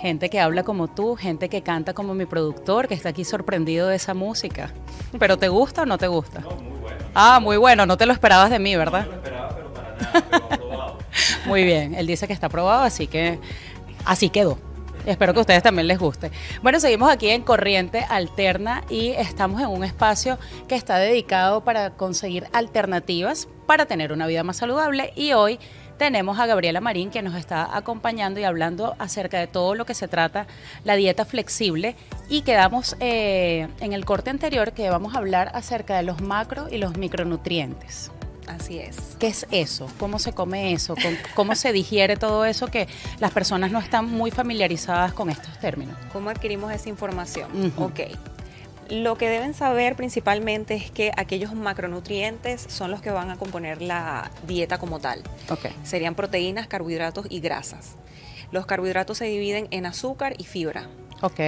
gente que habla como tú, gente que canta como mi productor, que está aquí sorprendido de esa música. ¿Pero te gusta o no te gusta? No, muy bueno. Ah, muy bueno, no te lo esperabas de mí, No ¿verdad? me lo esperaba, pero para nada, pero aprobado. Muy bien, él dice que está aprobado, así que así quedó. Espero que a ustedes también les guste. Bueno, seguimos aquí en Corriente Alterna y estamos en un espacio que está dedicado para conseguir alternativas para tener una vida más saludable y hoy tenemos a Gabriela Marín que nos está acompañando y hablando acerca de todo lo que se trata la dieta flexible y quedamos eh, en el corte anterior que vamos a hablar acerca de los macro y los micronutrientes. Así es. ¿Qué es eso? ¿Cómo se come eso? ¿Cómo, cómo se digiere todo eso que las personas no están muy familiarizadas con estos términos? ¿Cómo adquirimos esa información? Ujú. Ok. Lo que deben saber principalmente es que aquellos macronutrientes son los que van a componer la dieta como tal. Serían proteínas, carbohidratos y grasas. Los carbohidratos se dividen en azúcar y fibra. Ok.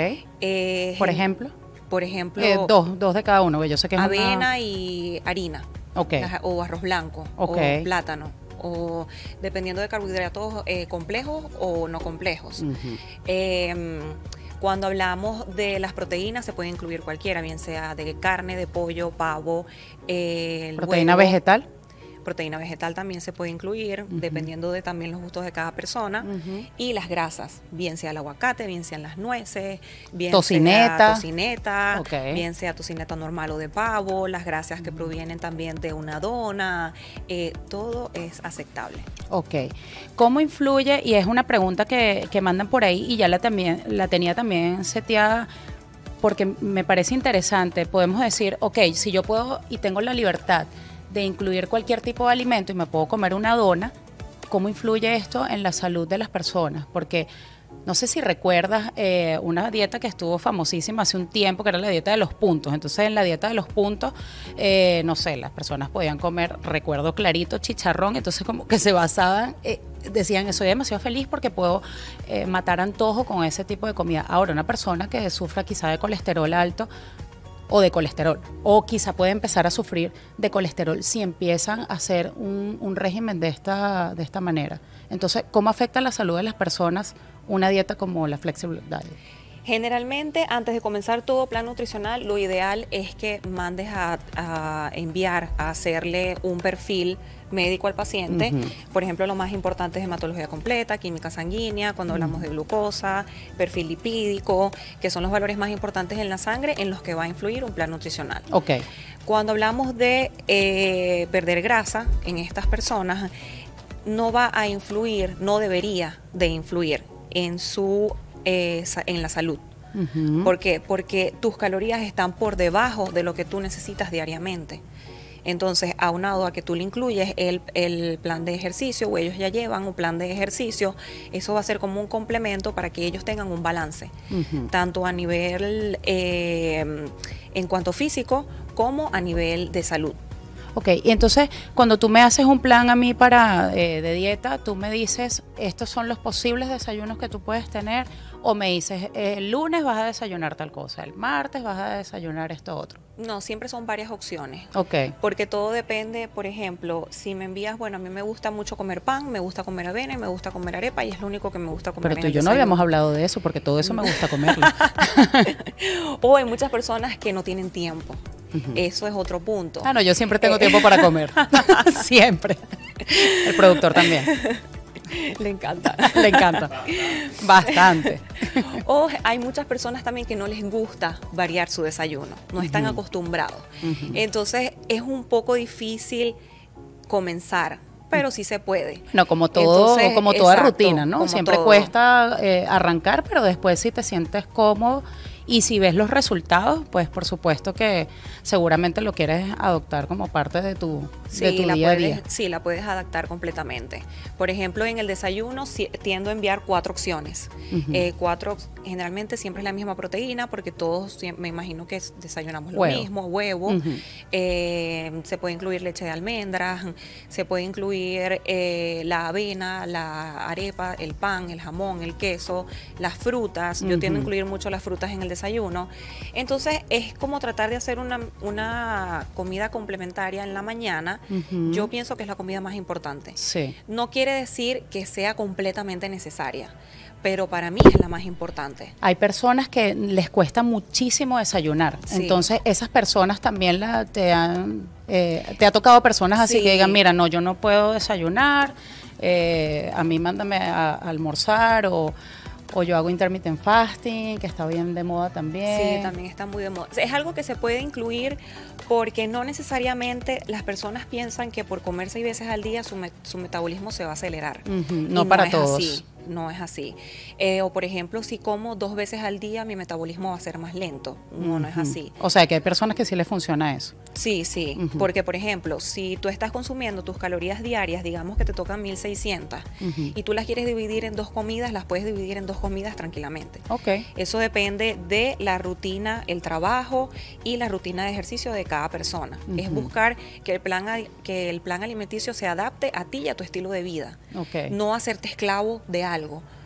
Eh, Por ejemplo, Por ejemplo, eh, dos, dos de cada uno, que yo sé que es una- avena y harina. Ok. O arroz blanco. O plátano. O dependiendo de carbohidratos eh, complejos o no complejos. Eh, cuando hablamos de las proteínas, se puede incluir cualquiera, bien sea de carne, de pollo, pavo, eh, Proteína huevo. vegetal. Proteína vegetal también se puede incluir, dependiendo de también los gustos de cada persona. Y las grasas, bien sea el aguacate, bien sean las nueces, bien Tocineta. sea tocineta, bien sea tocineta normal o de pavo, las grasas que provienen también de una dona, eh, todo es aceptable. Ok. ¿Cómo influye? Y es una pregunta que, que mandan por ahí y ya la, también, la tenía también seteada porque me parece interesante. Podemos decir, ok, si yo puedo y tengo la libertad de incluir cualquier tipo de alimento y me puedo comer una dona, ¿cómo influye esto en la salud de las personas? Porque no sé si recuerdas eh, una dieta que estuvo famosísima hace un tiempo, que era la dieta de los puntos. Entonces, en la dieta de los puntos, eh, no sé, las personas podían comer, recuerdo clarito, chicharrón. Entonces, como que se basaban, eh, decían, soy demasiado feliz porque puedo matar antojo con ese tipo de comida. Ahora, una persona que sufra quizá de colesterol alto, o de colesterol. O quizá puede empezar a sufrir de colesterol si empiezan a hacer un, un régimen de esta, de esta manera. Entonces, ¿cómo afecta la salud de las personas una dieta como la Flexible Diet? Generalmente, antes de comenzar todo plan nutricional, lo ideal es que mandes a, a enviar a hacerle un perfil médico al paciente. Por ejemplo, lo más importante es hematología completa, química sanguínea, cuando hablamos de glucosa, perfil lipídico, que son los valores más importantes en la sangre en los que va a influir un plan nutricional. Ok, Cuando hablamos de eh, perder grasa en estas personas, no va a influir, no debería de influir en su eh, en la salud. ¿Por qué? Porque tus calorías están por debajo de lo que tú necesitas diariamente. Entonces, aunado a que tú le incluyes el, el plan de ejercicio, o ellos ya llevan un plan de ejercicio, eso va a ser como un complemento para que ellos tengan un balance, tanto a nivel eh, en cuanto físico como a nivel de salud. Ok, y entonces cuando tú me haces un plan a mí para eh, de dieta, tú me dices, estos son los posibles desayunos que tú puedes tener, o me dices, eh, el lunes vas a desayunar tal cosa, el martes vas a desayunar esto otro. No, siempre son varias opciones. Ok, Porque todo depende, por ejemplo, si me envías, bueno, a mí me gusta mucho comer pan, me gusta comer avena y me gusta comer arepa y es lo único que me gusta comer. pero tú y yo no habíamos hablado de eso, porque todo eso me gusta comerlo. O hay muchas personas que no tienen tiempo. Eso es otro punto. Ah, no, yo siempre tengo Eh, tiempo para comer. siempre. El productor también. Le encanta. Le encanta. Bastante. O hay muchas personas también que no les gusta variar su desayuno, no están acostumbrados. Entonces es un poco difícil comenzar, pero sí se puede. No, como todo, Entonces, como toda exacto, rutina, ¿no? Siempre todo. cuesta eh, arrancar, pero después si te sientes cómodo y si ves los resultados, pues por supuesto que seguramente lo quieres adoptar como parte de tu, de tu la día a puedes, día. sí, la puedes adaptar completamente. Por ejemplo, en el desayuno si- tiendo a enviar cuatro opciones. Eh, cuatro, generalmente siempre es la misma proteína porque todos me imagino que es- desayunamos lo mismo, huevo. Eh, se puede incluir leche de almendras, se puede incluir eh, la avena, la arepa, el pan, el jamón, el queso, las frutas. Yo tiendo a incluir mucho las frutas en el desayuno. Entonces es como tratar de hacer una, una comida complementaria en la mañana. Yo pienso que es la comida más importante. Sí. No quiere decir que sea completamente necesaria, pero para mí es la más importante. Hay personas que les cuesta muchísimo desayunar, Sí. entonces esas personas también la, te, han, eh, te ha tocado personas así Sí. que digan, mira, no, yo no puedo desayunar, eh, a mí mándame a, a almorzar o, o yo hago intermittent fasting, que está bien de moda también. Sí, también está muy de moda. Es algo que se puede incluir porque no necesariamente las personas piensan que por comer seis veces al día su, me- su metabolismo se va a acelerar. No para es todos. Así, no es así. Eh, o por ejemplo, si como dos veces al día, mi metabolismo va a ser más lento. No, no es así. O sea, que hay personas que sí les funciona eso. Sí, sí, porque por ejemplo, si tú estás consumiendo tus calorías diarias, digamos que te tocan 1600 Ujú. y tú las quieres dividir en dos comidas, las puedes dividir en dos comidas tranquilamente. Ok. Eso depende de la rutina, el trabajo y la rutina de ejercicio de cada persona. Es buscar que el plan que el plan alimenticio se adapte a ti y a tu estilo de vida. Ok. No hacerte esclavo de algo,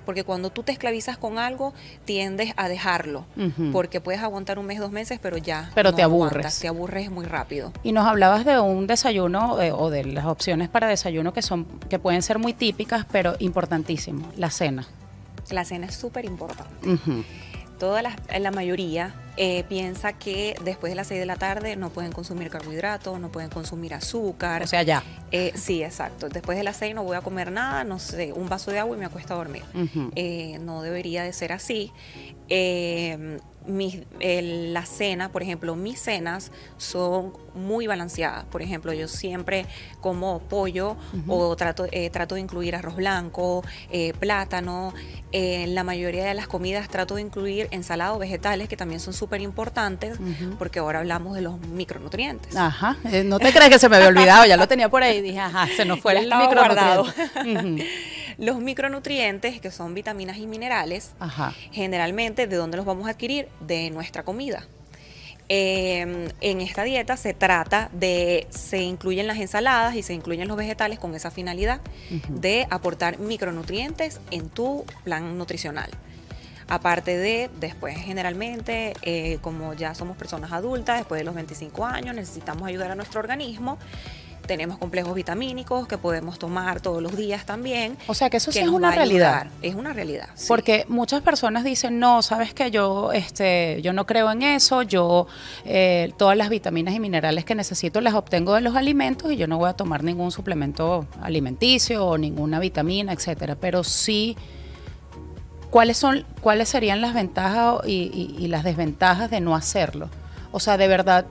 porque cuando tú te esclavizas con algo tiendes a dejarlo, porque puedes aguantar un mes, dos meses, pero ya Pero no te aburres. aguantas, te aburres muy rápido. Y nos hablabas de un desayuno eh, o de las opciones para desayuno que son que pueden ser muy típicas, pero importantísimo, la cena. La cena es súper importante. Ujú. Toda la, la mayoría eh, piensa que después de las 6 de la tarde no pueden consumir carbohidratos, no pueden consumir azúcar. O sea, ya. Eh, sí, exacto. Después de las 6 no voy a comer nada, no sé, un vaso de agua y me acuesto a dormir. Eh, no debería de ser así. Eh, mis- el- la cena, por ejemplo, mis cenas son muy balanceadas. Por ejemplo, yo siempre como pollo o trato, eh, trato de incluir arroz blanco, eh, plátano. Eh, en la mayoría de las comidas trato de incluir ensalada o vegetales, que también son súper importantes, porque ahora hablamos de los micronutrientes. Ajá. Eh, no te creas que se me había olvidado, ya lo tenía por ahí. Dije, ajá, se nos fue Ya el micronutriente. Los micronutrientes, que son vitaminas y minerales, Ajá. generalmente, ¿de dónde los vamos a adquirir? De nuestra comida. Eh, en esta dieta se trata de, se incluyen las ensaladas y se incluyen los vegetales con esa finalidad de aportar micronutrientes en tu plan nutricional. Aparte de, después generalmente, eh, como ya somos personas adultas, después de los 25 años, necesitamos ayudar a nuestro organismo. Tenemos complejos vitamínicos que podemos tomar todos los días también. O sea, que eso sí que es una realidad. Es una realidad. Porque muchas personas dicen, no, sabes que yo, este, yo no creo en eso, yo eh, todas las vitaminas y minerales que necesito las obtengo de los alimentos y yo no voy a tomar ningún suplemento alimenticio o ninguna vitamina, etcétera. Pero sí, ¿cuáles son, cuáles serían las ventajas y, y- y las desventajas de no hacerlo? O sea, de verdad,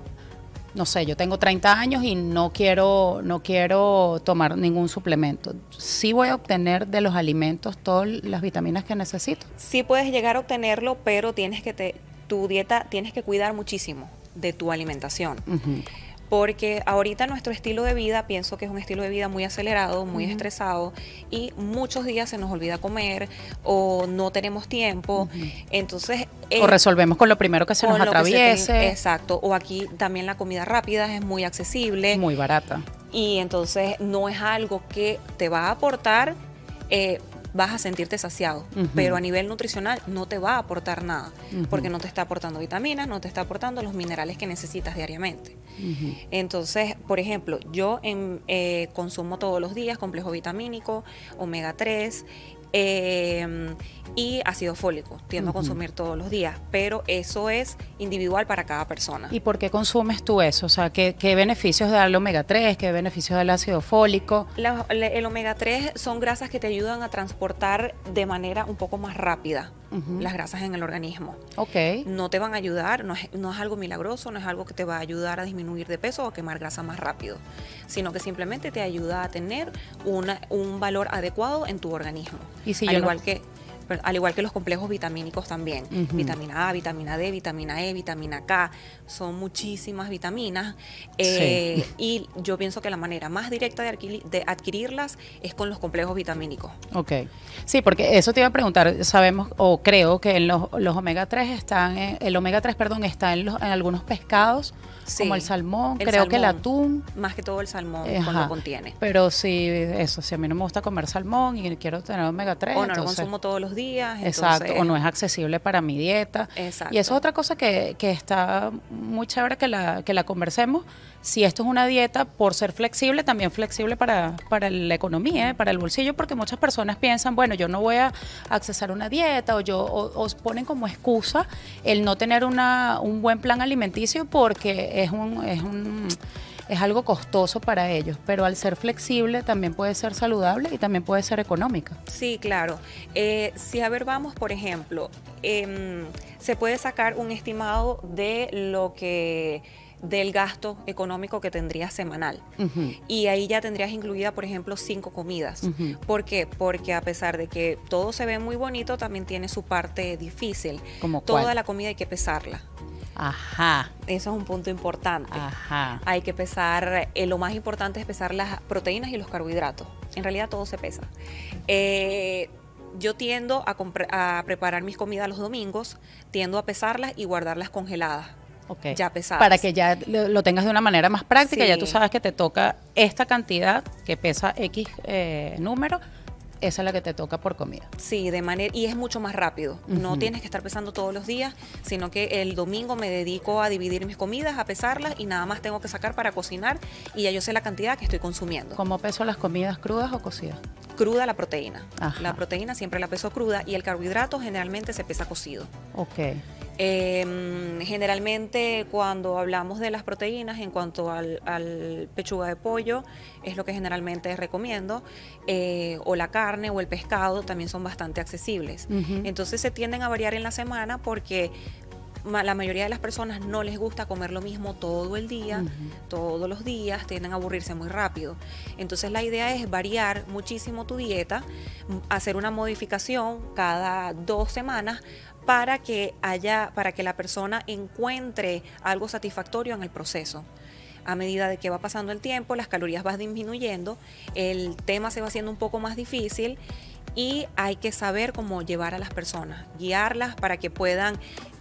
no sé, yo tengo 30 años y no quiero, no quiero tomar ningún suplemento. Sí voy a obtener de los alimentos todas las vitaminas que necesito. Sí puedes llegar a obtenerlo, pero tienes que te, tu dieta tienes que cuidar muchísimo de tu alimentación. Porque ahorita nuestro estilo de vida, pienso que es un estilo de vida muy acelerado, muy estresado y muchos días se nos olvida comer o no tenemos tiempo. Entonces, o eh, resolvemos con lo primero que se nos se atraviese. exacto. O aquí también la comida rápida es muy accesible muy barata. y entonces no es algo que te va a aportar, eh, vas a sentirte saciado, pero a nivel nutricional no te va a aportar nada, porque no te está aportando vitaminas, no te está aportando los minerales que necesitas diariamente. Entonces, por ejemplo, yo en, eh, consumo todos los días complejo vitamínico, omega 3 eh, y ácido fólico. Tiendo Ujú. a consumir todos los días, pero eso es individual para cada persona. ¿Y por qué consumes tú eso? O sea, ¿qué, qué beneficios da el omega 3? ¿Qué beneficios da el ácido fólico? La- el omega 3 son grasas que te ayudan a transportar de manera un poco más rápida Las grasas en el organismo. Ok. No te van a ayudar, no es, no es algo milagroso, no es algo que te va a ayudar a disminuir de peso o a quemar grasa más rápido, sino que simplemente te ayuda a tener una, un valor adecuado en tu organismo. Y si al, no- igual que, al igual que los complejos vitamínicos también. Vitamina A, vitamina D, vitamina E, vitamina K. Son muchísimas vitaminas. eh, Y yo pienso que la manera más directa de, adquiri- de adquirirlas es con los complejos vitamínicos. Ok. Sí, porque eso te iba a preguntar. Sabemos, o creo que en los, los omega 3 están, en- el omega 3, perdón, está en, los, en algunos pescados, Sí. como el salmón, El creo que el atún. Más que todo el salmón cuando contiene. Pero sí, eso, si a mí no me gusta comer salmón y quiero tener omega 3, O no lo entonces- consumo todos los los días. Exacto, entonces- o no es accesible para mi dieta. Exacto. Y eso es otra cosa que, que está muy chévere que la, que la conversemos. Si esto es una dieta, por ser flexible, también flexible para, para la economía, ¿eh? para el bolsillo, porque muchas personas piensan, bueno, yo no voy a accesar a una dieta o yo o, o ponen como excusa el no tener una, un buen plan alimenticio porque es un, es un es algo costoso para ellos, pero al ser flexible también puede ser saludable y también puede ser económica. Sí, claro. Eh, si a ver, vamos, por ejemplo, em, se puede sacar un estimado de lo que del gasto económico que tendrías semanal. Y ahí ya tendrías incluida, por ejemplo, cinco comidas. ¿Por qué? Porque a pesar de que todo se ve muy bonito, también tiene su parte difícil. ¿Cómo Toda cuál? la comida hay que pesarla. Ajá, Eso es un punto importante. ajá. Hay que pesar, eh, lo más importante es pesar las proteínas y los carbohidratos. En realidad todo se pesa. Eh, yo tiendo a, preparar mis comidas los domingos, tiendo a pesarlas y guardarlas congeladas. Ok. Ya pesadas. Para que ya lo, lo tengas de una manera más práctica, ya tú sabes que te toca esta cantidad que pesa X eh, número, esa es la que te toca por comida. Sí, de manera y es mucho más rápido. No tienes que estar pesando todos los días, sino que el domingo me dedico a dividir mis comidas, a pesarlas y nada más tengo que sacar para cocinar y ya yo sé la cantidad que estoy consumiendo. ¿Cómo peso las comidas crudas o cocidas? Cruda la proteína. Ajá. La proteína siempre la peso cruda y el carbohidrato generalmente se pesa cocido. Ok. Eh, generalmente cuando hablamos de las proteínas en cuanto al, al pechuga de pollo, es lo que generalmente recomiendo, eh, o la carne o el pescado también son bastante accesibles. Entonces se tienden a variar en la semana porque la mayoría de las personas no les gusta comer lo mismo todo el día, todos los días, tienden a aburrirse muy rápido. Entonces la idea es variar muchísimo tu dieta, hacer una modificación cada dos semanas para que haya, para que la persona encuentre algo satisfactorio en el proceso. A medida de que va pasando el tiempo, las calorías van disminuyendo, el tema se va haciendo un poco más difícil y hay que saber cómo llevar a las personas, guiarlas para que puedan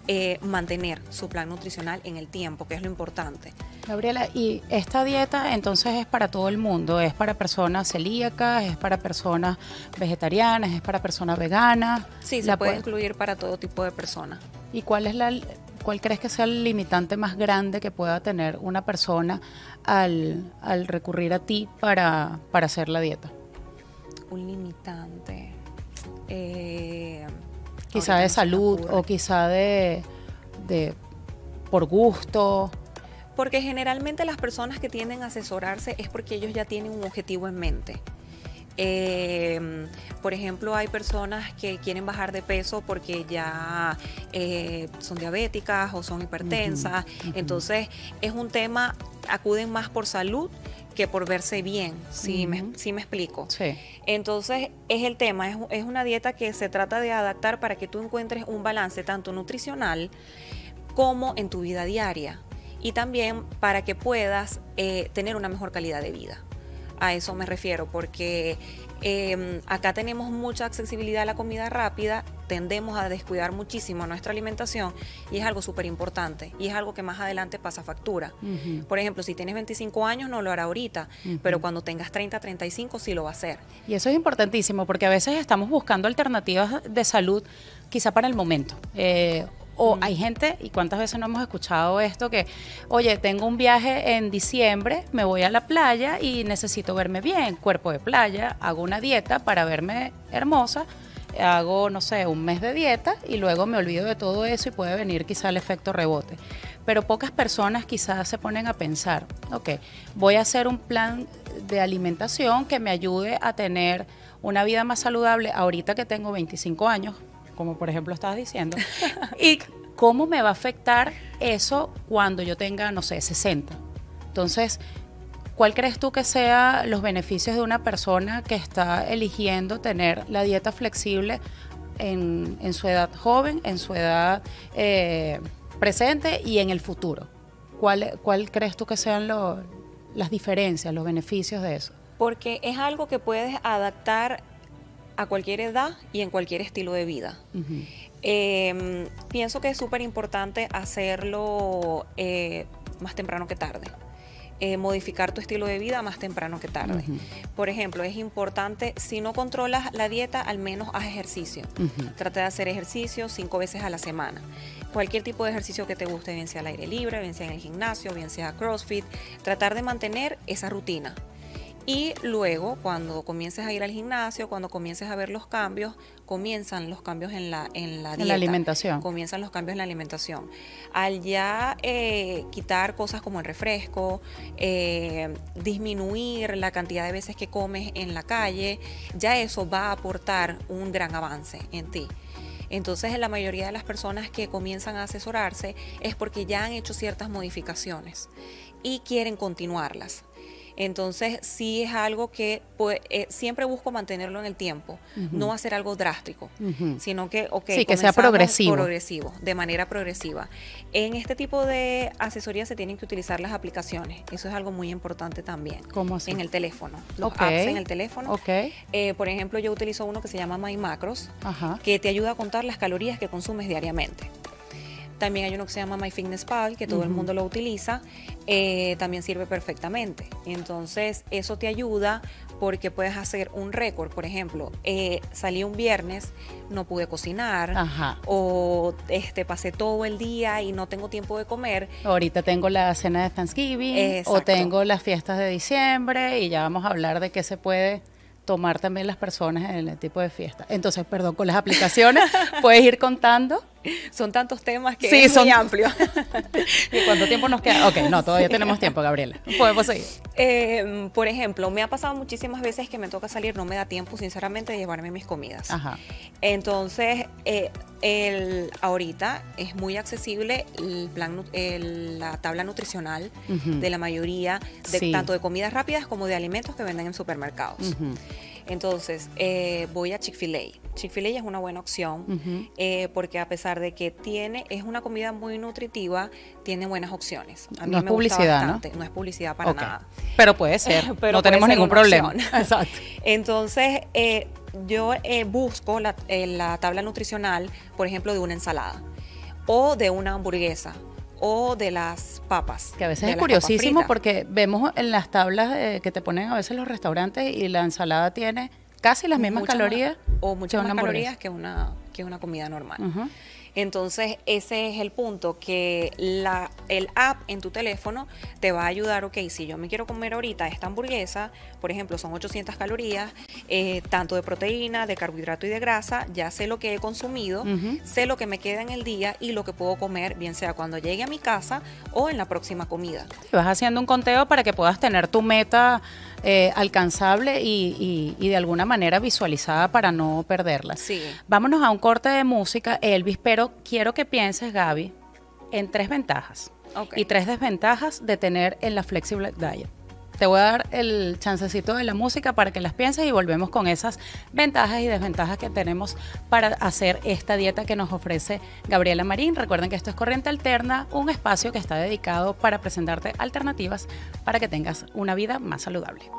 eh, mantener su plan nutricional en el tiempo, que es lo importante. Gabriela, ¿y esta dieta entonces es para todo el mundo? ¿Es para personas celíacas? ¿Es para personas vegetarianas? ¿Es para personas veganas? Sí, se La puede puede- incluir para todo tipo de personas. ¿Y cuál es la cuál crees que sea el limitante más grande que pueda tener una persona al, al recurrir a ti para, para hacer la dieta? Un limitante. eh, Quizá de salud o quizá de, de por gusto. Porque generalmente las personas que tienden a asesorarse es porque ellos ya tienen un objetivo en mente. Eh, por ejemplo, hay personas que quieren bajar de peso porque ya eh, son diabéticas o son hipertensas. Entonces, es un tema, acuden más por salud que por verse bien, si, me, si me explico. Sí. Entonces, es el tema, es, es una dieta que se trata de adaptar para que tú encuentres un balance tanto nutricional como en tu vida diaria y también para que puedas eh, tener una mejor calidad de vida. A eso me refiero, porque eh, acá tenemos mucha accesibilidad a la comida rápida, tendemos a descuidar muchísimo nuestra alimentación y es algo súper importante y es algo que más adelante pasa factura. Por ejemplo, si tienes 25 años no lo hará ahorita, pero cuando tengas 30, 35 sí lo va a hacer. Y eso es importantísimo porque a veces estamos buscando alternativas de salud quizá para el momento. Eh, o hay gente, y cuántas veces no hemos escuchado esto, que, oye, tengo un viaje en diciembre, me voy a la playa y necesito verme bien, cuerpo de playa, hago una dieta para verme hermosa, hago, no sé, un mes de dieta y luego me olvido de todo eso y puede venir quizá el efecto rebote. Pero pocas personas quizás se ponen a pensar, ok, voy a hacer un plan de alimentación que me ayude a tener una vida más saludable ahorita que tengo 25 años, como por ejemplo estabas diciendo, y cómo me va a afectar eso cuando yo tenga, no sé, 60. Entonces, ¿cuál crees tú que sea los beneficios de una persona que está eligiendo tener la dieta flexible en, en su edad joven, en su edad eh, presente y en el futuro? ¿Cuál, cuál crees tú que sean lo- las diferencias, los beneficios de eso? Porque es algo que puedes adaptar a cualquier edad y en cualquier estilo de vida. Eh, pienso que es súper importante hacerlo eh, más temprano que tarde. eh, modificar tu estilo de vida más temprano que tarde. Por ejemplo, es importante, si no controlas la dieta, al menos haz ejercicio. Trata de hacer ejercicio cinco veces a la semana. Cualquier tipo de ejercicio que te guste, bien sea al aire libre, bien sea en el gimnasio, bien sea CrossFit, tratar de mantener esa rutina. Y luego, cuando comiences a ir al gimnasio, cuando comiences a ver los cambios, comienzan los cambios en la, en la dieta. la alimentación. Comienzan los cambios en la alimentación. Al ya eh, quitar cosas como el refresco, eh, disminuir la cantidad de veces que comes en la calle, ya eso va a aportar un gran avance en ti. Entonces, la mayoría de las personas que comienzan a asesorarse es porque ya han hecho ciertas modificaciones y quieren continuarlas. Entonces, sí es algo que pues, eh, siempre busco mantenerlo en el tiempo, no hacer algo drástico, sino que, ok, sí, que sea progresivo. progresivo, de manera progresiva. En este tipo de asesoría se tienen que utilizar las aplicaciones, eso es algo muy importante también. ¿Cómo así? En el teléfono, los apps en el teléfono. Ok. Eh, por ejemplo, yo utilizo uno que se llama My Macros, Ajá. que te ayuda a contar las calorías que consumes diariamente. También hay uno que se llama MyFitnessPal, que todo el mundo lo utiliza, eh, también sirve perfectamente. Entonces, eso te ayuda porque puedes hacer un récord. Por ejemplo, eh, salí un viernes, no pude cocinar, Ajá. o este, pasé todo el día y no tengo tiempo de comer. Ahorita tengo la cena de Thanksgiving o Exacto. tengo las fiestas de diciembre y ya vamos a hablar de qué se puede tomar también las personas en el tipo de fiesta. Entonces, perdón, con las aplicaciones puedes ir contando. Son tantos temas que Sí, es muy son- amplio. ¿Y cuánto tiempo nos queda? Ok, no, todavía tenemos tiempo, Gabriela. Podemos seguir. Eh, por ejemplo, me ha pasado muchísimas veces que me toca salir, no me da tiempo, sinceramente, de llevarme mis comidas. Ajá. Entonces, eh, el, ahorita es muy accesible el plan, el- la tabla nutricional de la mayoría, de, Sí. tanto de comidas rápidas como de alimentos que venden en supermercados. Ujú. Entonces, eh, voy a Chick-fil-A. Chick-fil-A es una buena opción eh, porque a pesar de que tiene, es una comida muy nutritiva, tiene buenas opciones. A mí No es me gusta publicidad, ¿no? bastante. ¿no? es publicidad para nada. Pero puede ser. Pero no tenemos ningún problema. opción. Exacto. Entonces, eh, yo eh, busco la, eh, la tabla nutricional, por ejemplo, de una ensalada o de una hamburguesa o de las papas. Que a veces es curiosísimo porque vemos en las tablas eh, que te ponen a veces los restaurantes y la ensalada tiene casi las mismas Muchas calorías más- o muchas más calorías que una, que una comida normal. Entonces, ese es el punto, que la, el app en tu teléfono te va a ayudar, ok, si yo me quiero comer ahorita esta hamburguesa, por ejemplo, son 800 calorías, eh, tanto de proteína, de carbohidrato y de grasa, ya sé lo que he consumido, sé lo que me queda en el día y lo que puedo comer, bien sea cuando llegue a mi casa o en la próxima comida. Y vas haciendo un conteo para que puedas tener tu meta eh, alcanzable y, y- y de alguna manera visualizada para no perderla. Sí. Vámonos a un corte de música, Elvis, pero quiero que pienses, Gaby, en tres ventajas y tres desventajas de tener en la Flexible Diet. Te voy a dar el chancecito de la música para que las pienses y volvemos con esas ventajas y desventajas que tenemos para hacer esta dieta que nos ofrece Gabriela Marín. Recuerden que esto es Corriente Alterna, un espacio que está dedicado para presentarte alternativas para que tengas una vida más saludable.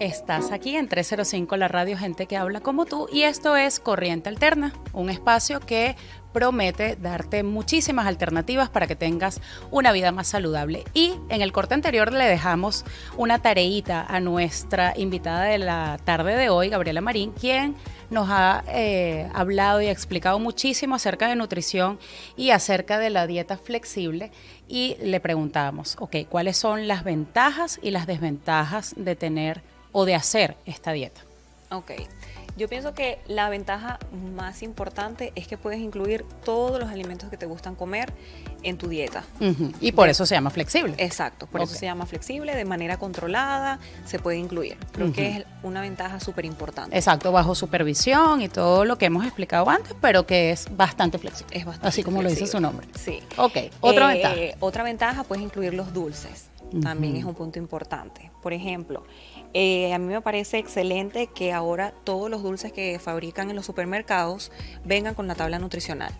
Estás aquí en 305 la radio Gente que habla como tú y esto es Corriente Alterna, un espacio que promete darte muchísimas alternativas para que tengas una vida más saludable. Y en el corte anterior le dejamos una tareita a nuestra invitada de la tarde de hoy, Gabriela Marín, quien nos ha eh, hablado y explicado muchísimo acerca de nutrición y acerca de la dieta flexible. Y le preguntábamos, ok, ¿cuáles son las ventajas y las desventajas de tener o de hacer esta dieta? Ok. Yo pienso que la ventaja más importante es que puedes incluir todos los alimentos que te gustan comer en tu dieta. Y por eso se llama flexible. Exacto, por eso se llama flexible, de manera controlada, se puede incluir. Creo que es una ventaja súper importante. Exacto, bajo supervisión y todo lo que hemos explicado antes, pero que es bastante flexible. Es bastante Así como lo dice su nombre. Sí. Ok, otra Eh, ventaja. Otra ventaja, puedes incluir los dulces. También es un punto importante. Por ejemplo, eh, a mí me parece excelente que ahora todos los dulces que fabrican en los supermercados vengan con la tabla nutricional.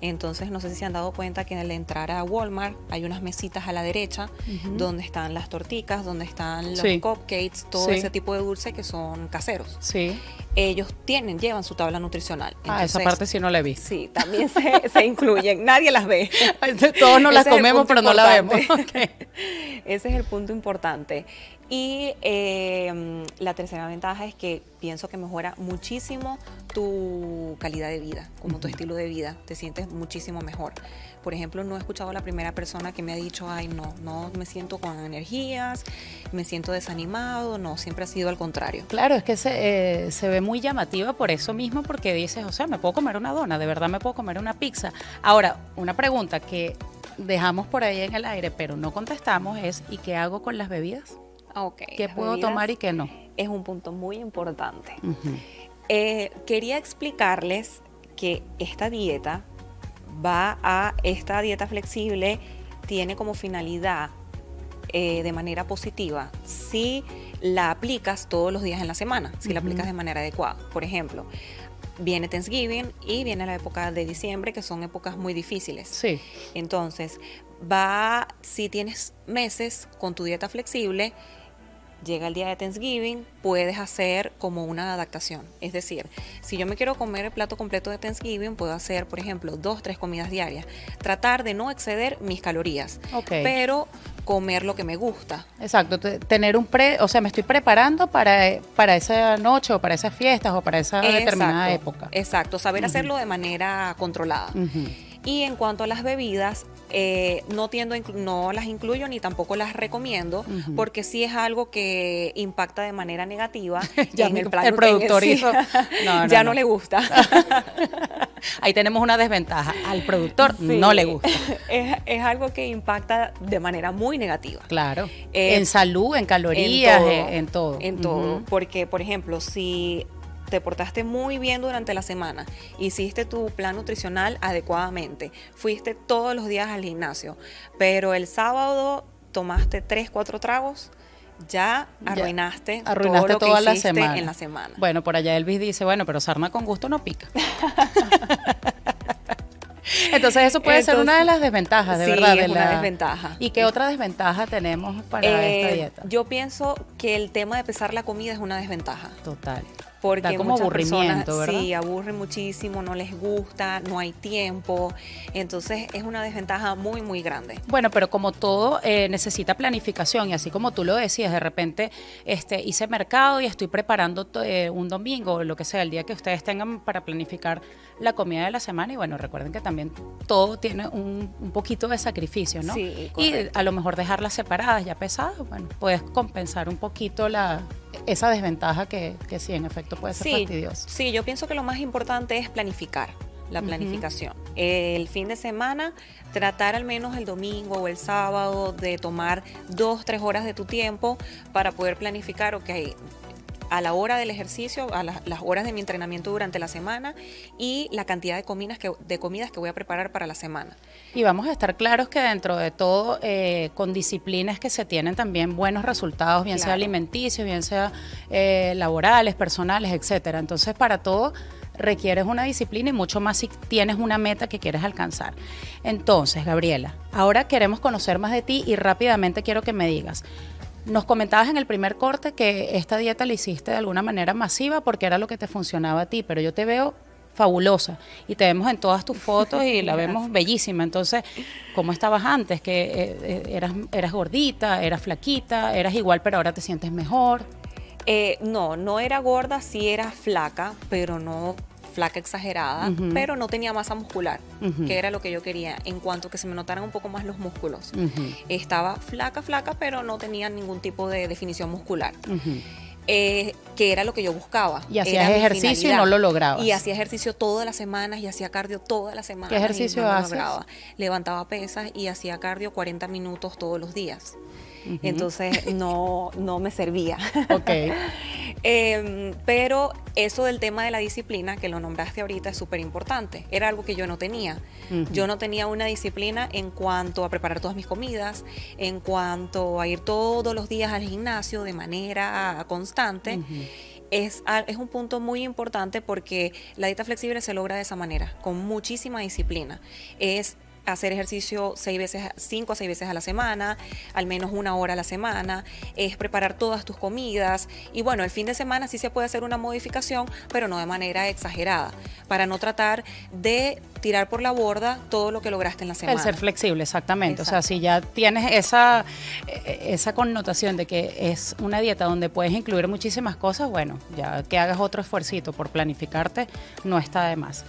Entonces, no sé si se han dado cuenta que al entrar a Walmart hay unas mesitas a la derecha donde están las torticas, donde están los Sí. cupcakes, todo Sí. ese tipo de dulces que son caseros. Sí, ellos tienen, llevan su tabla nutricional. ah, esa parte sí no la visto. Sí, también se, se incluyen. Nadie las ve. Todos no las comemos, pero no la vemos. Ese es el punto importante. Y eh, la tercera ventaja es que pienso que mejora muchísimo tu calidad de vida, como tu estilo de vida. Te sientes muchísimo mejor. Por ejemplo, no he escuchado a la primera persona que me ha dicho, ay, no, no me siento con energías, me siento desanimado. No, siempre ha sido al contrario. Claro, es que se, eh, se ve muy llamativa por eso mismo, porque dices, o sea, me puedo comer una dona, de verdad me puedo comer una pizza. Ahora, una pregunta que dejamos por ahí en el aire, pero no contestamos es, ¿y qué hago con las bebidas? ¿Qué puedo tomar y qué no? Es un punto muy importante. Eh, quería explicarles que esta dieta va a, esta dieta flexible tiene como finalidad eh, de manera positiva si la aplicas todos los días en la semana, si la aplicas de manera adecuada. Por ejemplo, viene Thanksgiving y viene la época de diciembre, que son épocas muy difíciles. Sí, Entonces, va, si tienes meses con tu dieta flexible, llega el día de Thanksgiving, puedes hacer como una adaptación. Es decir, si yo me quiero comer el plato completo de Thanksgiving, puedo hacer, por ejemplo, dos, tres comidas diarias. Tratar de no exceder mis calorías, Ok. pero comer lo que me gusta. exacto. te- Tener un pre, o sea, me estoy preparando para, para esa noche o para esas fiestas o para esa determinada época. Exacto, saber hacerlo de manera controlada. Y en cuanto a las bebidas, eh, no tiendo, no las incluyo ni tampoco las recomiendo, porque sí es algo que impacta de manera negativa Ya en el plan el productor hizo- No, no, ya no. no le gusta. Ahí tenemos una desventaja. Al productor Sí. no le gusta. Es, es algo que impacta de manera muy negativa. Claro. Eh, en salud, en calorías, todo, en, todo. En todo. Porque, por ejemplo, si te portaste muy bien durante la semana, hiciste tu plan nutricional adecuadamente, fuiste todos los días al gimnasio, pero el sábado tomaste tres, cuatro tragos, ya Ya, arruinaste, todo lo que toda la hiciste semana. en la semana. Bueno, por allá Elvis dice, bueno, pero sarna con gusto no pica. Entonces eso puede ser una de las desventajas, de Sí, verdad. es de una la- desventaja. ¿Y qué otra desventaja tenemos para esta Eh, dieta? Yo pienso que el tema de pesar la comida es una desventaja. Total. Porque Da como muchas aburrimiento, personas, ¿verdad? Sí, aburre muchísimo, no les gusta, no hay tiempo. Entonces es una desventaja muy, muy grande. Bueno, pero como todo eh, necesita planificación y así como tú lo decías, de repente este, hice mercado y estoy preparando eh, un domingo o lo que sea, el día que ustedes tengan para planificar la comida de la semana y bueno, recuerden que también todo tiene un, un poquito de sacrificio, ¿no? Sí, y a lo mejor dejarlas separadas ya pesadas, bueno, puedes compensar un poquito la esa desventaja que, que sí, en efecto puede ser Sí, fastidioso. sí, yo pienso que lo más importante es planificar. La planificación. El fin de semana, tratar al menos el domingo o el sábado de tomar dos, tres horas de tu tiempo para poder planificar, ok, a la hora del ejercicio, a la- las horas de mi entrenamiento durante la semana y la cantidad de comidas que, de comidas que voy a preparar para la semana. Y vamos a estar claros que dentro de todo, eh, con disciplinas que se tienen también buenos resultados, bien sea alimenticios, bien sea eh, laborales, personales, etcétera. Entonces, para todo requieres una disciplina y mucho más si tienes una meta que quieres alcanzar. Entonces, Gabriela, ahora queremos conocer más de ti y rápidamente quiero que me digas. Nos comentabas en el primer corte que esta dieta la hiciste de alguna manera masiva porque era lo que te funcionaba a ti, pero yo te veo fabulosa y te vemos en todas tus fotos y la vemos bellísima. Entonces, ¿cómo estabas antes? Que eh, eh, eras, eras gordita, eras flaquita, eras igual, pero ahora te sientes mejor. Eh, no, no era gorda, sí era flaca, pero no flaca exagerada, pero no tenía masa muscular, que era lo que yo quería, en cuanto que se me notaran un poco más los músculos. Estaba flaca, flaca, pero no tenía ningún tipo de definición muscular, eh, que era lo que yo buscaba. Y hacías era ejercicio y no lo lograbas. Y hacía ejercicio todas las semanas y hacía cardio todas las semanas. ¿Qué ejercicio y no lo haces? lograba. Levantaba pesas y hacía cardio 40 minutos todos los días. Entonces no, no me servía. Ok. Em, pero eso del tema de la disciplina, que lo nombraste ahorita, es súper importante. Era algo que yo no tenía. Yo no tenía una disciplina en cuanto a preparar todas mis comidas, en cuanto a ir todos los días al gimnasio de manera constante. Es, es un punto muy importante porque la dieta flexible se logra de esa manera, con muchísima disciplina. Es hacer ejercicio seis veces, cinco a seis veces a la semana, al menos una hora a la semana, es preparar todas tus comidas y bueno, el fin de semana sí se puede hacer una modificación, pero no de manera exagerada, para no tratar de tirar por la borda todo lo que lograste en la semana. El ser flexible, exactamente. O sea, si ya tienes esa, eh, esa connotación de que es una dieta donde puedes incluir muchísimas cosas, bueno, ya que hagas otro esfuercito por planificarte, no está de más.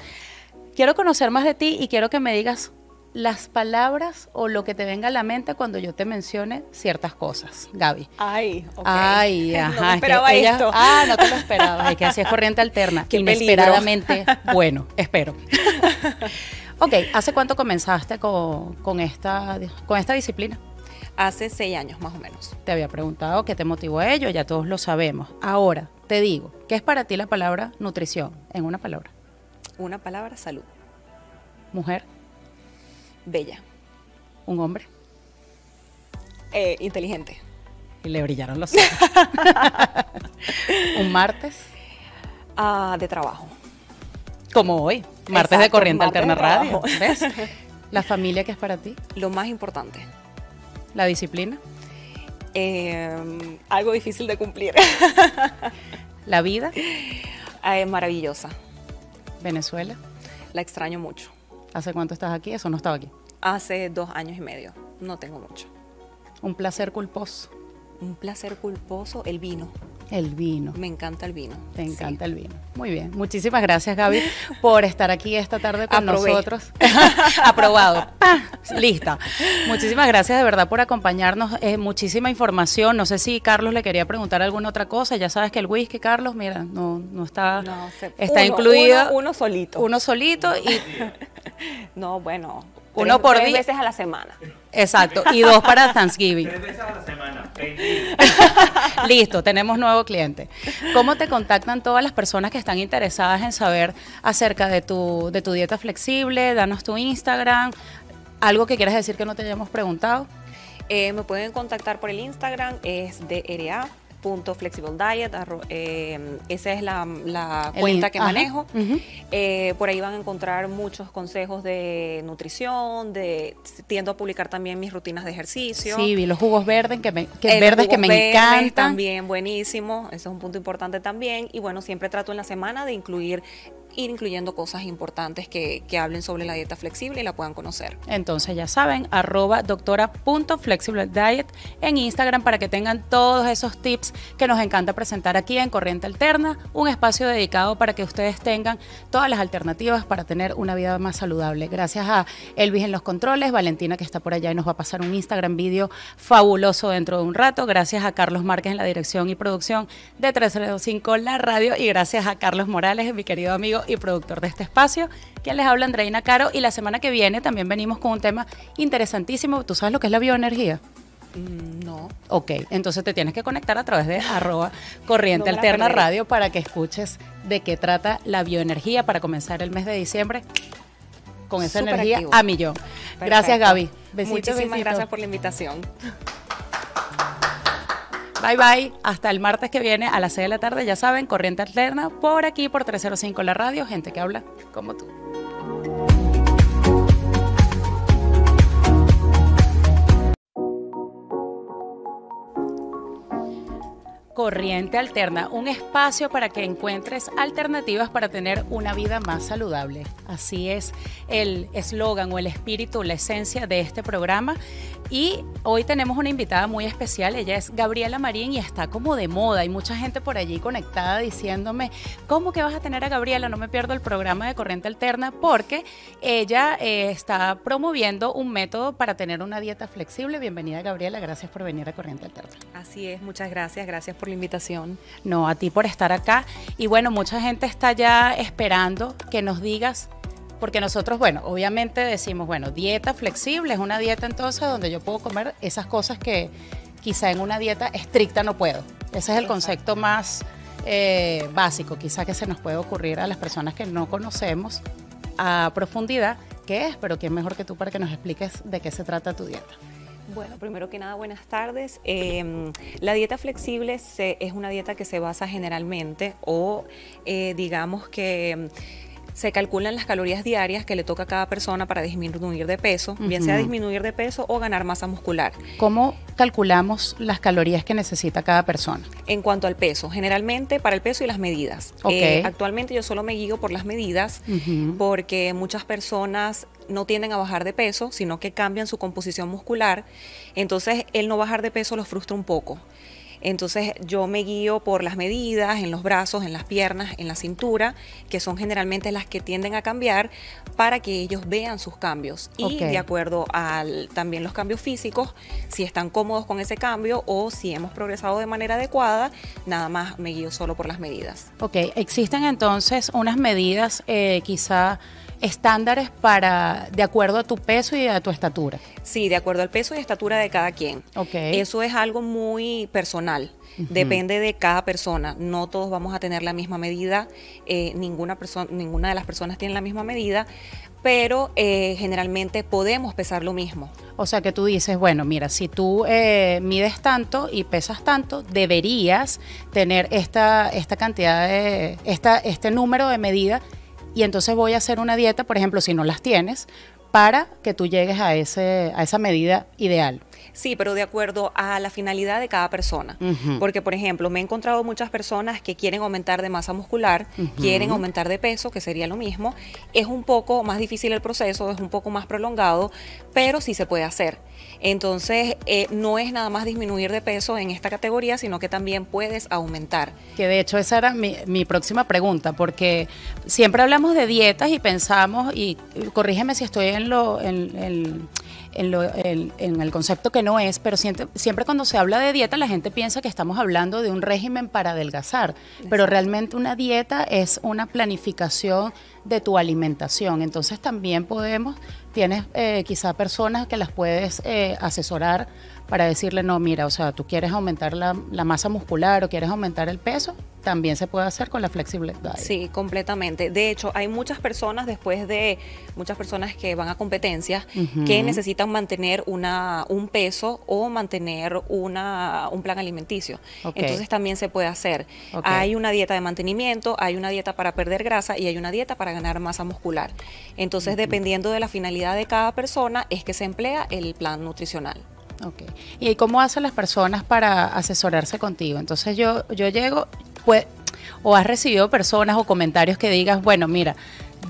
Quiero conocer más de ti y quiero que me digas las palabras o lo que te venga a la mente cuando yo te mencione ciertas cosas, Gaby. Ay, ok. Ay, ajá. No me que esperaba ella- esto. Ah, no te lo esperabas. Es que así es corriente alterna. Qué Inesperadamente, bueno, espero. ok, ¿hace cuánto comenzaste con, con esta, con esta disciplina? Hace seis años más o menos. Te había preguntado qué te motivó a ello, ya todos lo sabemos. Ahora, te digo, ¿qué es para ti la palabra nutrición? En una palabra. Una palabra, salud. Mujer, Bella. un hombre. Eh, inteligente. Y le brillaron los ojos. un martes, Ah, de trabajo. como hoy. Martes de Corriente martes de Alterna Radio. ¿Ves? La familia que es para ti. Lo más importante. La disciplina. eh, algo difícil de cumplir. La vida. Eh, maravillosa. Venezuela. La extraño mucho. ¿Hace cuánto estás aquí? Eso no estaba aquí. Hace dos años y medio. No tengo mucho. Un placer culposo. Un placer culposo, el vino. El vino. Me encanta el vino. Te Sí. encanta el vino. Muy bien. Muchísimas gracias, Gaby, por estar aquí esta tarde con Aprobé. nosotros. Aprobado. ¡Pah! Lista. Muchísimas gracias de verdad por acompañarnos. Eh, muchísima información. No sé si Carlos le quería preguntar alguna otra cosa. Ya sabes que el whisky, Carlos, mira, no, no está, No, se- está uno, incluido. Uno, uno solito. uno solito y No, bueno. Uno tres- por tres día. veces a la semana. exacto y dos para Thanksgiving. Tres veces a la semana. Listo, tenemos nuevo cliente. ¿Cómo te contactan todas las personas que están interesadas en saber acerca de tu, de tu dieta flexible? Danos tu Instagram. ¿Algo que quieras decir que no te hayamos preguntado? Eh, me pueden contactar por el Instagram, es DRA.flexibleDiet. arro- eh, esa es la, cuenta que ajá, manejo. Eh, por ahí van a encontrar muchos consejos de nutrición, de tiendo a publicar también mis rutinas de ejercicio. Sí, vi los jugos verdes que me, que El verdes que me verde encantan. También buenísimo, eso es un punto importante también. Y bueno, siempre trato en la semana de incluir, ir incluyendo cosas importantes que, que hablen sobre la dieta flexible y la puedan conocer. Entonces ya saben, arroba doctora.flexiblediet en Instagram para que tengan todos esos tips que nos encanta presentar aquí en Corriente Alterna, un espacio dedicado para que ustedes tengan todas las alternativas para tener una vida más saludable. Gracias a Elvis en los controles, Valentina que está por allá y nos va a pasar un Instagram vídeo fabuloso dentro de un rato, gracias a Carlos Márquez en la dirección y producción de 305 La Radio y gracias a Carlos Morales, mi querido amigo y productor de este espacio, quien les habla Andreina Caro y la semana que viene también venimos con un tema interesantísimo. ¿Tú sabes lo que es la bioenergía? Mm, No. Ok, entonces te tienes que conectar a través de arroba corriente No alterna perderé. radio para que escuches de qué trata la bioenergía para comenzar el mes de diciembre con esa energía activo. a millón. Gracias. Gaby. Besitos, Muchísimas besitos. gracias por la invitación. Bye bye. Hasta el martes que viene a las 6 de la tarde, ya saben, corriente alterna por aquí por 305 la radio, gente que habla como tú. Corriente Alterna, un espacio para que encuentres alternativas para tener una vida más saludable. Así es el eslogan o el espíritu, la esencia de este programa. Y hoy tenemos una invitada muy especial, ella es Gabriela Marín y está como de moda. Hay mucha gente por allí conectada diciéndome, ¿cómo que vas a tener a Gabriela? No me pierdo el programa de Corriente Alterna porque ella eh, está promoviendo un método para tener una dieta flexible. Bienvenida Gabriela, gracias por venir a Corriente Alterna. Así es, muchas gracias, gracias por la invitación. No, a ti por estar acá. Y bueno, mucha gente está ya esperando que nos digas, porque nosotros, bueno, obviamente decimos, bueno, dieta flexible es una dieta entonces donde yo puedo comer esas cosas que quizá en una dieta estricta no puedo. Ese es el concepto más eh, básico, quizá que se nos puede ocurrir a las personas que no conocemos a profundidad qué es, pero quién mejor que tú para que nos expliques de qué se trata tu dieta. Bueno, primero que nada, buenas tardes. Eh, la dieta flexible se- es una dieta que se basa generalmente o eh, digamos que se calculan las calorías diarias que le toca a cada persona para disminuir de peso, bien sea disminuir de peso o ganar masa muscular. ¿Cómo calculamos las calorías que necesita cada persona? En cuanto al peso, generalmente para el peso y las medidas. Ok. Eh, actualmente yo solo me guío por las medidas porque muchas personas no tienden a bajar de peso, sino que cambian su composición muscular. Entonces, el no bajar de peso los frustra un poco. Entonces, yo me guío por las medidas en los brazos, en las piernas, en la cintura, que son generalmente las que tienden a cambiar para que ellos vean sus cambios. Y de acuerdo a también los cambios físicos, si están cómodos con ese cambio o si hemos progresado de manera adecuada, nada más me guío solo por las medidas. Ok, existen entonces unas medidas eh, quizá estándares para, de acuerdo a tu peso y a tu estatura. Sí, de acuerdo al peso y estatura de cada quien. Ok. Eso es algo muy personal. Depende de cada persona. No todos vamos a tener la misma medida. eh, ninguna persona, ninguna de las personas tiene la misma medida, pero eh, generalmente podemos pesar lo mismo. O sea que tú dices, bueno, mira, si tú eh, mides tanto y pesas tanto, deberías tener esta, esta cantidad de, esta, este número de medida y entonces voy a hacer una dieta, por ejemplo, si no las tienes, para que tú llegues a, ese, a esa medida ideal. Sí, pero de acuerdo a la finalidad de cada persona. Porque, por ejemplo, me he encontrado muchas personas que quieren aumentar de masa muscular, quieren aumentar de peso, que sería lo mismo. Es un poco más difícil el proceso, es un poco más prolongado, pero sí se puede hacer. Entonces, eh, no es nada más disminuir de peso en esta categoría, sino que también puedes aumentar. Que de hecho esa era mi, mi próxima pregunta, porque siempre hablamos de dietas y pensamos, y corrígeme si estoy en lo, en, en- en lo- en- en el concepto que no es, pero siempre, siempre cuando se habla de dieta la gente piensa que estamos hablando de un régimen para adelgazar, pero realmente una dieta es una planificación de tu alimentación, entonces también podemos, tienes eh, quizá personas que las puedes eh, asesorar para decirle, no, mira, o sea, tú quieres aumentar la, la masa muscular o quieres aumentar el peso, también se puede hacer con la flexible diet. Sí, completamente. De hecho, hay muchas personas después de muchas personas que van a competencias que necesitan mantener una un peso o mantener una un plan alimenticio. Entonces también se puede hacer. Hay una dieta de mantenimiento, hay una dieta para perder grasa y hay una dieta para ganar masa muscular. Entonces, dependiendo de la finalidad de cada persona es que se emplea el plan nutricional. Ok. ¿Y cómo hacen las personas para asesorarse contigo? Entonces yo, yo llego, pues, o has recibido personas o comentarios que digas, bueno, mira,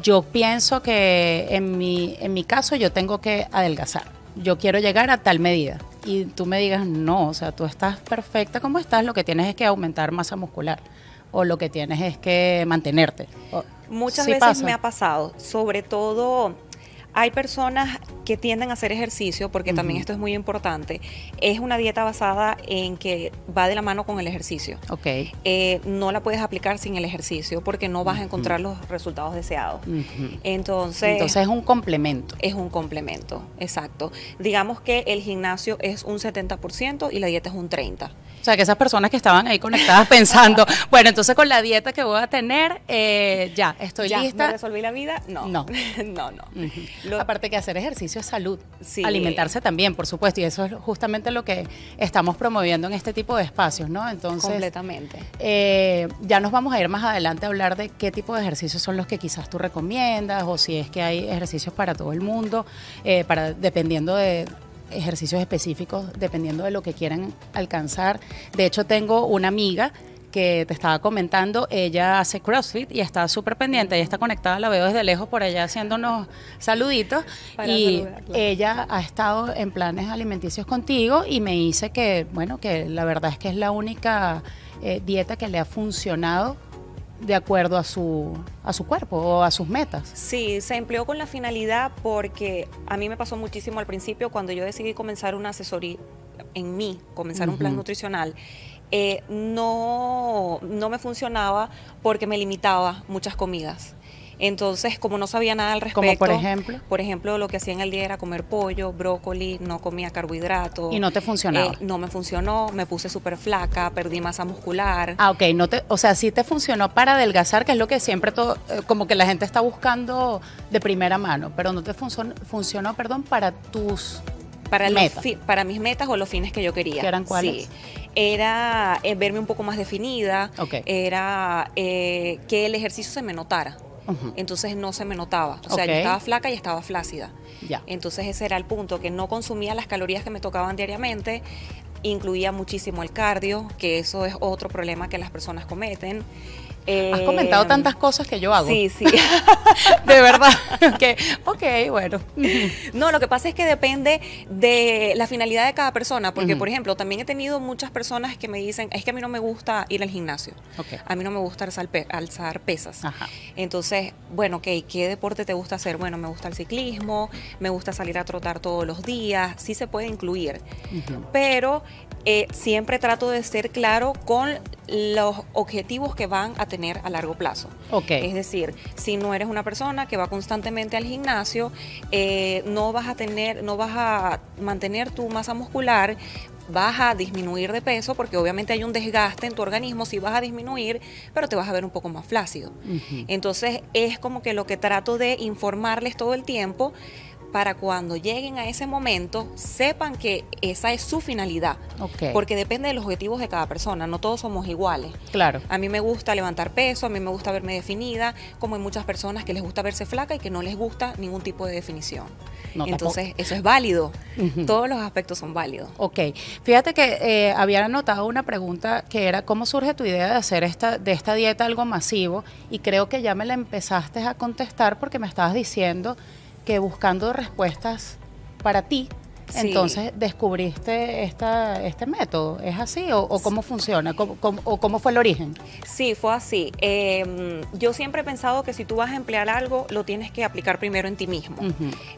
yo pienso que en mi, en mi caso yo tengo que adelgazar. Yo quiero llegar a tal medida. Y tú me digas, no, o sea, tú estás perfecta como estás, lo que tienes es que aumentar masa muscular. O lo que tienes es que mantenerte. O- Muchas sí veces pasa. me ha pasado, sobre todo hay personas que tienden a hacer ejercicio, porque también esto es muy importante. Es una dieta basada en que va de la mano con el ejercicio. Ok. Eh, no la puedes aplicar sin el ejercicio porque no vas a encontrar los resultados deseados. Entonces, Entonces es un complemento. es un complemento, exacto. Digamos que el gimnasio es un 70% y la dieta es un 30%. O sea, que esas personas que estaban ahí conectadas pensando, bueno, entonces con la dieta que voy a tener, eh, ya, estoy ¿Ya lista. ¿Me resolví la vida? No. No. no, no. Lo- Aparte que hacer ejercicio es salud, Sí. alimentarse también, por supuesto, y eso es justamente lo que estamos promoviendo en este tipo de espacios, ¿no? Entonces, completamente. eh, ya nos vamos a ir más adelante a hablar de qué tipo de ejercicios son los que quizás tú recomiendas o si es que hay ejercicios para todo el mundo, eh, para dependiendo de ejercicios específicos, dependiendo de lo que quieran alcanzar. De hecho, tengo una amiga que te estaba comentando, ella hace CrossFit y está súper pendiente, ella está conectada, la veo desde lejos por allá haciéndonos saluditos Para y saludarla. ella ha estado en planes alimenticios contigo y me dice que, bueno, que la verdad es que es la única eh, dieta que le ha funcionado de acuerdo a su, a su cuerpo o a sus metas. Sí, se empleó con la finalidad porque a mí me pasó muchísimo al principio cuando yo decidí comenzar una asesoría en mí, comenzar un plan nutricional. Eh, no, no me funcionaba porque me limitaba muchas comidas. Entonces, como no sabía nada al respecto, Como por ejemplo. por ejemplo, lo que hacía en el día era comer pollo, brócoli, no comía carbohidratos. Y no te funcionaba. Eh, no me funcionó, me puse súper flaca, perdí masa muscular. Ah, ok, no te, o sea, sí te funcionó para adelgazar, que es lo que siempre todo, eh, como que la gente está buscando de primera mano, pero no te funcionó, funcionó, perdón, para tus para, los para mis metas o los fines que yo quería. ¿Que eran cuáles? Sí. Era eh, verme un poco más definida, era eh, que el ejercicio se me notara. Entonces no se me notaba. O sea, yo estaba flaca y estaba flácida. Entonces ese era el punto, que no consumía las calorías que me tocaban diariamente, incluía muchísimo el cardio, que eso es otro problema que las personas cometen. Has Eh, comentado tantas cosas que yo hago. Sí, sí. De verdad. que, ok, bueno. No, lo que pasa es que depende de la finalidad de cada persona, porque por ejemplo, también he tenido muchas personas que me dicen, es que a mí no me gusta ir al gimnasio, a mí no me gusta alzar, pe- alzar pesas. Ajá. Entonces, bueno, ok, ¿qué deporte te gusta hacer? Bueno, me gusta el ciclismo, me gusta salir a trotar todos los días, sí se puede incluir, pero eh, siempre trato de ser claro con los objetivos que van a a largo plazo. Ok. Es decir, si no eres una persona que va constantemente al gimnasio, eh, no vas a tener, no vas a mantener tu masa muscular, vas a disminuir de peso porque obviamente hay un desgaste en tu organismo, si vas a disminuir, pero te vas a ver un poco más flácido. Entonces es como que lo que trato de informarles todo el tiempo para cuando lleguen a ese momento sepan que esa es su finalidad. Porque depende de los objetivos de cada persona, no todos somos iguales. Claro. A mí me gusta levantar peso, a mí me gusta verme definida, como hay muchas personas que les gusta verse flaca y que no les gusta ningún tipo de definición. No, Entonces, eso es válido. Todos los aspectos son válidos. Ok, fíjate que eh, había anotado una pregunta que era cómo surge tu idea de hacer esta de esta dieta algo masivo y creo que ya me la empezaste a contestar porque me estabas diciendo que buscando respuestas para ti, Sí. entonces descubriste esta, este método. ¿Es así o, o cómo funciona? ¿Cómo, cómo- o cómo fue el origen? Sí, fue así. Eh, yo siempre he pensado que si tú vas a emplear algo, lo tienes que aplicar primero en ti mismo,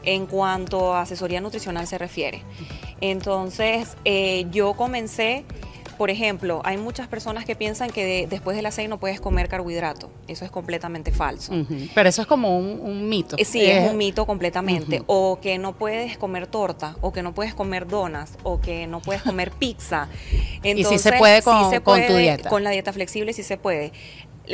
en cuanto a asesoría nutricional se refiere. Entonces, eh, yo comencé, por ejemplo, hay muchas personas que piensan que de- después de las seis no puedes comer carbohidrato. Eso es completamente falso. Pero eso es como un, un mito. Eh, Sí, es un mito completamente. O que no puedes comer torta, o que no puedes comer donas, o que no puedes comer pizza. Y sí se puede con- se con tu puede, dieta. Con la dieta flexible sí se puede.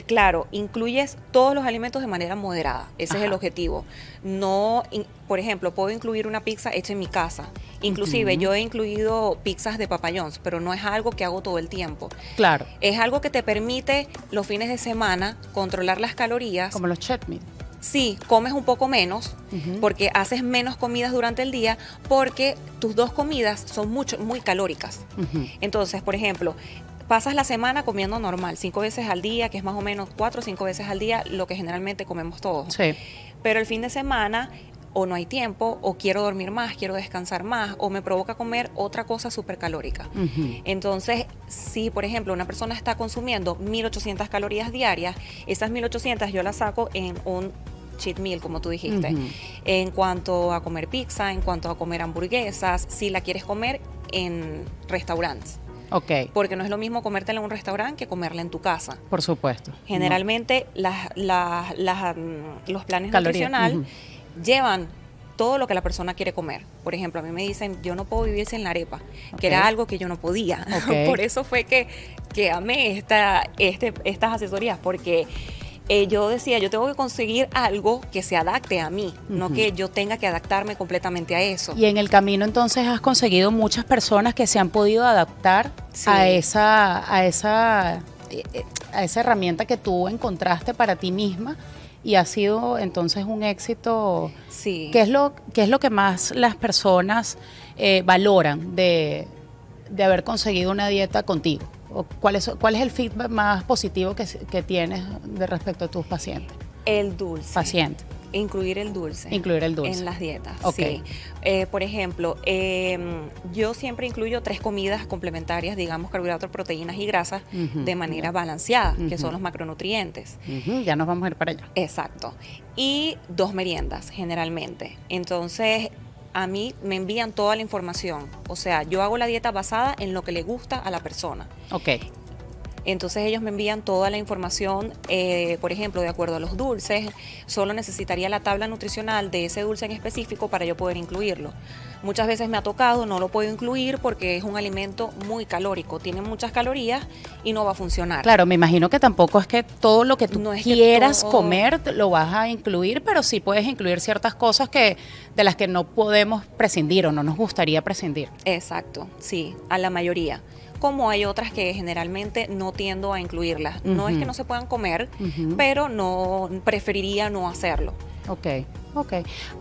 Claro, incluyes todos los alimentos de manera moderada. Ese es el objetivo. No, in- por ejemplo, puedo incluir una pizza hecha en mi casa. Inclusive yo he incluido pizzas de papayons, pero no es algo que hago todo el tiempo. Claro, Es algo que te permite los fines de semana controlar las calorías. como los chutney. Sí, comes un poco menos porque haces menos comidas durante el día porque tus dos comidas son mucho, muy calóricas. Entonces, por ejemplo, pasas la semana comiendo normal, cinco veces al día, que es más o menos cuatro o cinco veces al día, lo que generalmente comemos todos. Sí. Pero el fin de semana o no hay tiempo, o quiero dormir más, quiero descansar más, o me provoca comer otra cosa súper calórica. Entonces, si por ejemplo una persona está consumiendo 1800 calorías diarias, esas 1800 yo las saco en un cheat meal, como tú dijiste. Ujú. En cuanto a comer pizza, en cuanto a comer hamburguesas, si la quieres comer en restaurantes. Ok, Porque no es lo mismo comértela en un restaurante que comerla en tu casa. por supuesto. Generalmente las, las- las, mm, los planes Calorías, nutricional ujú. llevan todo lo que la persona quiere comer. Por ejemplo, a mí me dicen, yo no puedo vivir sin la arepa, que era algo que yo no podía. Por eso fue que, que amé esta, este, estas asesorías, porque eh, yo decía, yo tengo que conseguir algo que se adapte a mí, no que yo tenga que adaptarme completamente a eso. Y en el camino entonces has conseguido muchas personas que se han podido adaptar Sí. a esa a esa eh, eh, a esa herramienta que tú encontraste para ti misma y ha sido entonces un éxito. Sí. ¿Qué es lo qué es lo que más las personas eh, valoran de, de haber conseguido una dieta contigo? ¿O cuál, es, ¿Cuál es el feedback más positivo que, que tienes de respecto a tus pacientes? El dulce. Pacientes. Incluir el dulce. Incluir el dulce. En las dietas, Ok. sí. Eh, por ejemplo, eh, yo siempre incluyo tres comidas complementarias, digamos carbohidratos, proteínas y grasas, de manera balanceada, que son los macronutrientes. Ya nos vamos a ir para allá. Exacto. Y dos meriendas, generalmente. Entonces, a mí me envían toda la información. O sea, yo hago la dieta basada en lo que le gusta a la persona. Ok. Entonces ellos me envían toda la información, eh, por ejemplo, de acuerdo a los dulces, solo necesitaría la tabla nutricional de ese dulce en específico para yo poder incluirlo. Muchas veces me ha tocado, no lo puedo incluir porque es un alimento muy calórico, tiene muchas calorías y no va a funcionar. Claro, me imagino que tampoco es que todo lo que tú No es que quieras todo- comer lo vas a incluir, pero sí puedes incluir ciertas cosas que de las que no podemos prescindir o no nos gustaría prescindir. Exacto, sí, a la mayoría. Como hay otras que generalmente no tiendo a incluirlas. No es que no se puedan comer, pero no preferiría no hacerlo. Ok, ok.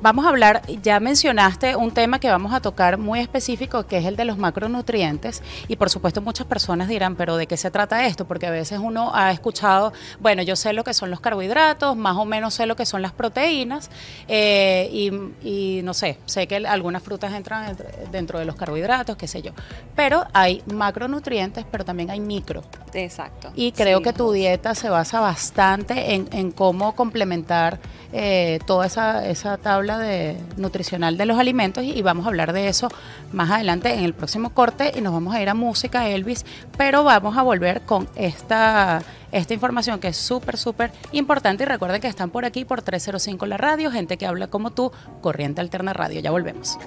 Vamos a hablar, ya mencionaste un tema que vamos a tocar muy específico, que es el de los macronutrientes. Y por supuesto muchas personas dirán, pero ¿de qué se trata esto? Porque a veces uno ha escuchado, bueno, yo sé lo que son los carbohidratos, más o menos sé lo que son las proteínas, eh, y, y no sé, sé que algunas frutas entran dentro, de los carbohidratos, qué sé yo. Pero hay macronutrientes, pero también hay micro. Exacto. Y creo Sí. que tu dieta se basa bastante en, en cómo complementar eh, toda esa, tabla de, nutricional de los alimentos y, y vamos a hablar de eso más adelante en el próximo corte y nos vamos a ir a música, Elvis, pero vamos a volver con esta, esta información que es súper, súper importante y recuerden que están por aquí por 305 la radio, gente que habla como tú, Corriente Alterna Radio. Ya volvemos.